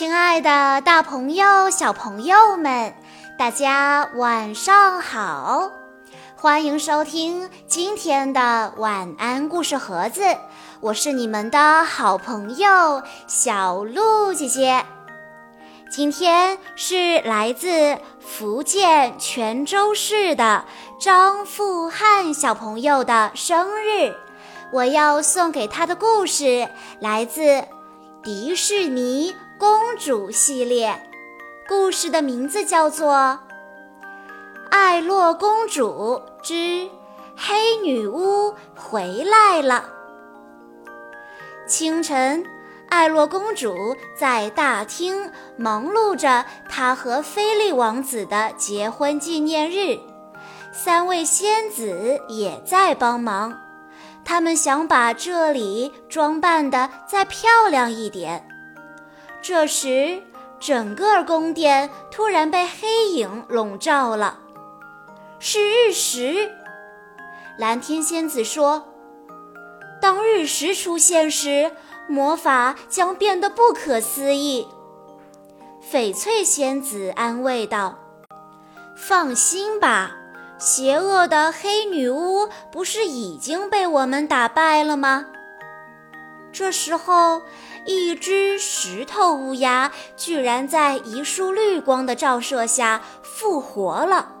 亲爱的，大朋友、小朋友们，大家晚上好！欢迎收听今天的晚安故事盒子，我是你们的好朋友小鹿姐姐。今天是来自福建泉州市的张富汉小朋友的生日，我要送给他的故事来自迪士尼。公主系列故事的名字叫做《艾洛公主之黑女巫回来了》。清晨，艾洛公主在大厅忙碌着她和菲利王子的结婚纪念日，三位仙子也在帮忙，他们想把这里装扮得再漂亮一点。这时，整个宫殿突然被黑影笼罩了。是日食。蓝天仙子说：“当日食出现时，魔法将变得不可思议。”翡翠仙子安慰道：“放心吧，邪恶的黑女巫不是已经被我们打败了吗？”这时候。一只石头乌鸦居然在一束绿光的照射下复活了。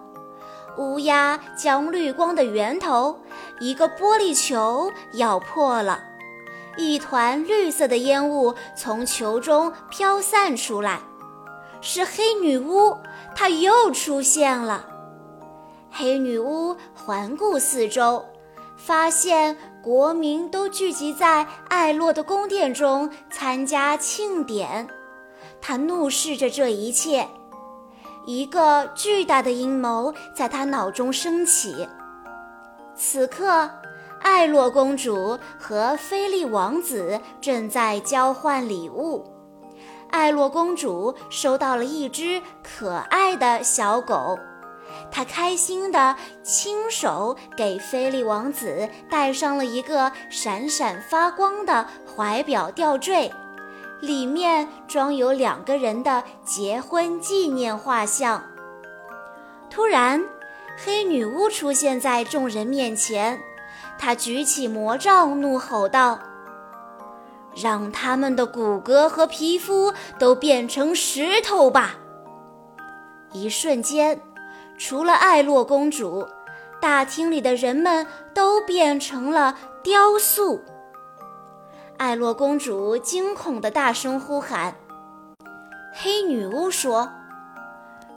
乌鸦将绿光的源头——一个玻璃球咬破了，一团绿色的烟雾从球中飘散出来。是黑女巫，她又出现了。黑女巫环顾四周。发现国民都聚集在艾洛的宫殿中参加庆典，他怒视着这一切。一个巨大的阴谋在他脑中升起。此刻，艾洛公主和菲利王子正在交换礼物。艾洛公主收到了一只可爱的小狗。他开心地亲手给菲利王子戴上了一个闪闪发光的怀表吊坠，里面装有两个人的结婚纪念画像。突然，黑女巫出现在众人面前，她举起魔杖，怒吼道：“让他们的骨骼和皮肤都变成石头吧！”一瞬间。除了艾洛公主，大厅里的人们都变成了雕塑。艾洛公主惊恐地大声呼喊：“黑女巫说，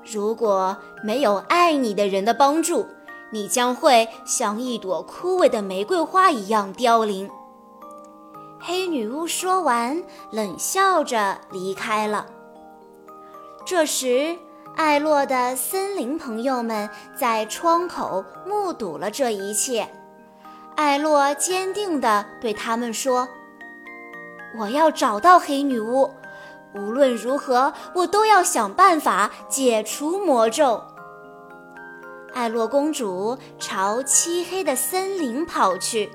如果没有爱你的人的帮助，你将会像一朵枯萎的玫瑰花一样凋零。”黑女巫说完，冷笑着离开了。这时。艾洛的森林朋友们在窗口目睹了这一切。艾洛坚定地对他们说：“我要找到黑女巫，无论如何，我都要想办法解除魔咒。”艾洛公主朝漆黑的森林跑去。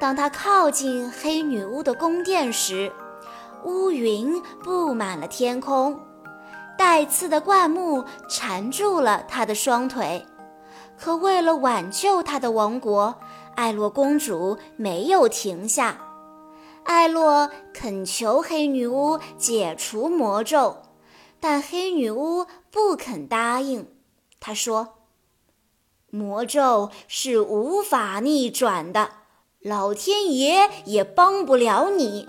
当她靠近黑女巫的宫殿时，乌云布满了天空。带刺的灌木缠住了她的双腿，可为了挽救她的王国，艾洛公主没有停下。艾洛恳求黑女巫解除魔咒，但黑女巫不肯答应。她说：“魔咒是无法逆转的，老天爷也帮不了你。”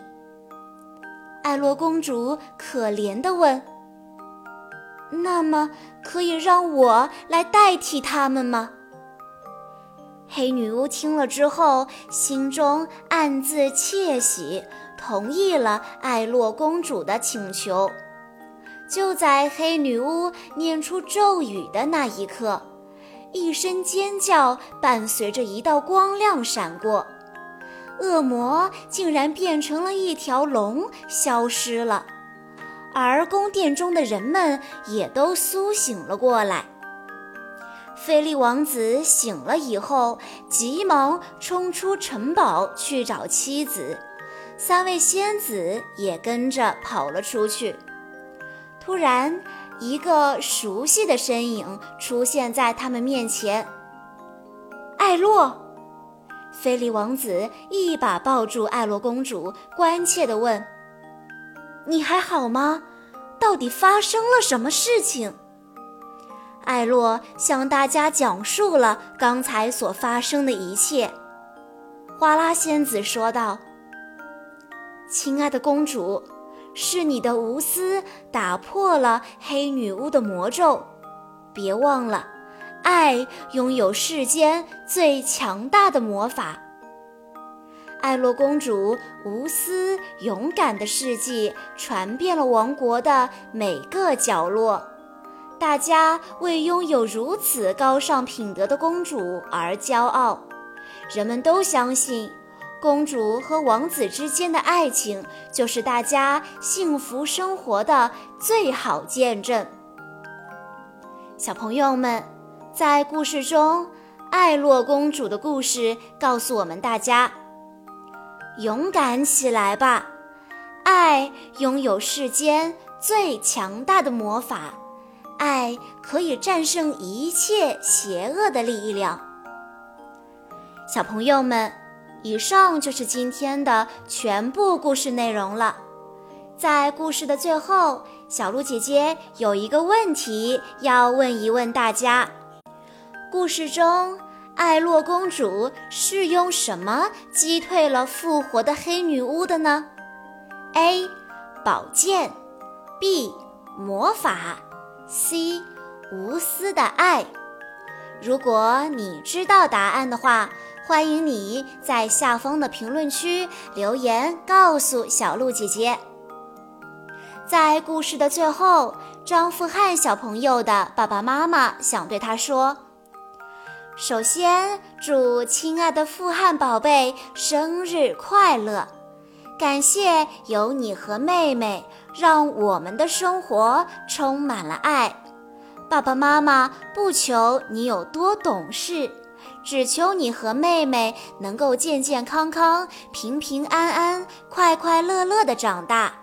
艾洛公主可怜地问。那么，可以让我来代替他们吗？黑女巫听了之后，心中暗自窃喜，同意了艾洛公主的请求。就在黑女巫念出咒语的那一刻，一声尖叫伴随着一道光亮闪过，恶魔竟然变成了一条龙，消失了。而宫殿中的人们也都苏醒了过来。菲利王子醒了以后，急忙冲出城堡去找妻子，三位仙子也跟着跑了出去。突然，一个熟悉的身影出现在他们面前。艾洛，菲利王子一把抱住艾洛公主，关切地问：“你还好吗？到底发生了什么事情？”艾洛向大家讲述了刚才所发生的一切。花拉仙子说道：“亲爱的公主，是你的无私打破了黑女巫的魔咒。别忘了，爱拥有世间最强大的魔法。”艾洛公主无私勇敢的事迹传遍了王国的每个角落，大家为拥有如此高尚品德的公主而骄傲。人们都相信，公主和王子之间的爱情就是大家幸福生活的最好见证。小朋友们，在故事中，艾洛公主的故事告诉我们大家：勇敢起来吧！爱拥有世间最强大的魔法，爱可以战胜一切邪恶的力量。小朋友们，以上就是今天的全部故事内容了。在故事的最后，小鹿姐姐有一个问题要问一问大家：故事中，艾洛公主是用什么击退了复活的黑女巫的呢？A. 宝剑，B. 魔法，C. 无私的爱。如果你知道答案的话，欢迎你在下方的评论区留言，告诉小鹿姐姐。在故事的最后，张富汉小朋友的爸爸妈妈想对他说：“首先，祝亲爱的富汉宝贝生日快乐！感谢有你和妹妹，让我们的生活充满了爱。爸爸妈妈不求你有多懂事。”只求你和妹妹能够健健康康、平平安安、快快乐乐地长大。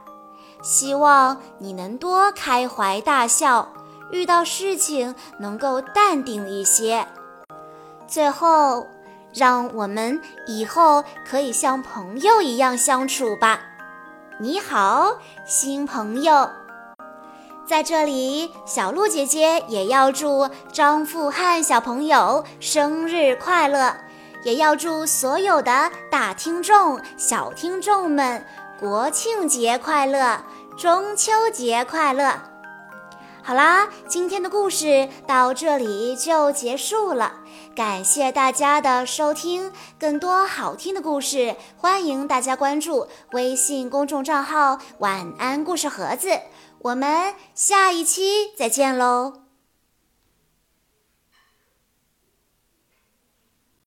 希望你能多开怀大笑，遇到事情能够淡定一些。最后，让我们以后可以像朋友一样相处吧。你好，新朋友。在这里，小鹿姐姐也要祝张富汉小朋友生日快乐，也要祝所有的大听众、小听众们国庆节快乐、中秋节快乐。好啦，今天的故事到这里就结束了，感谢大家的收听。更多好听的故事，欢迎大家关注微信公众账号“晚安故事盒子”。我们下一期再见喽！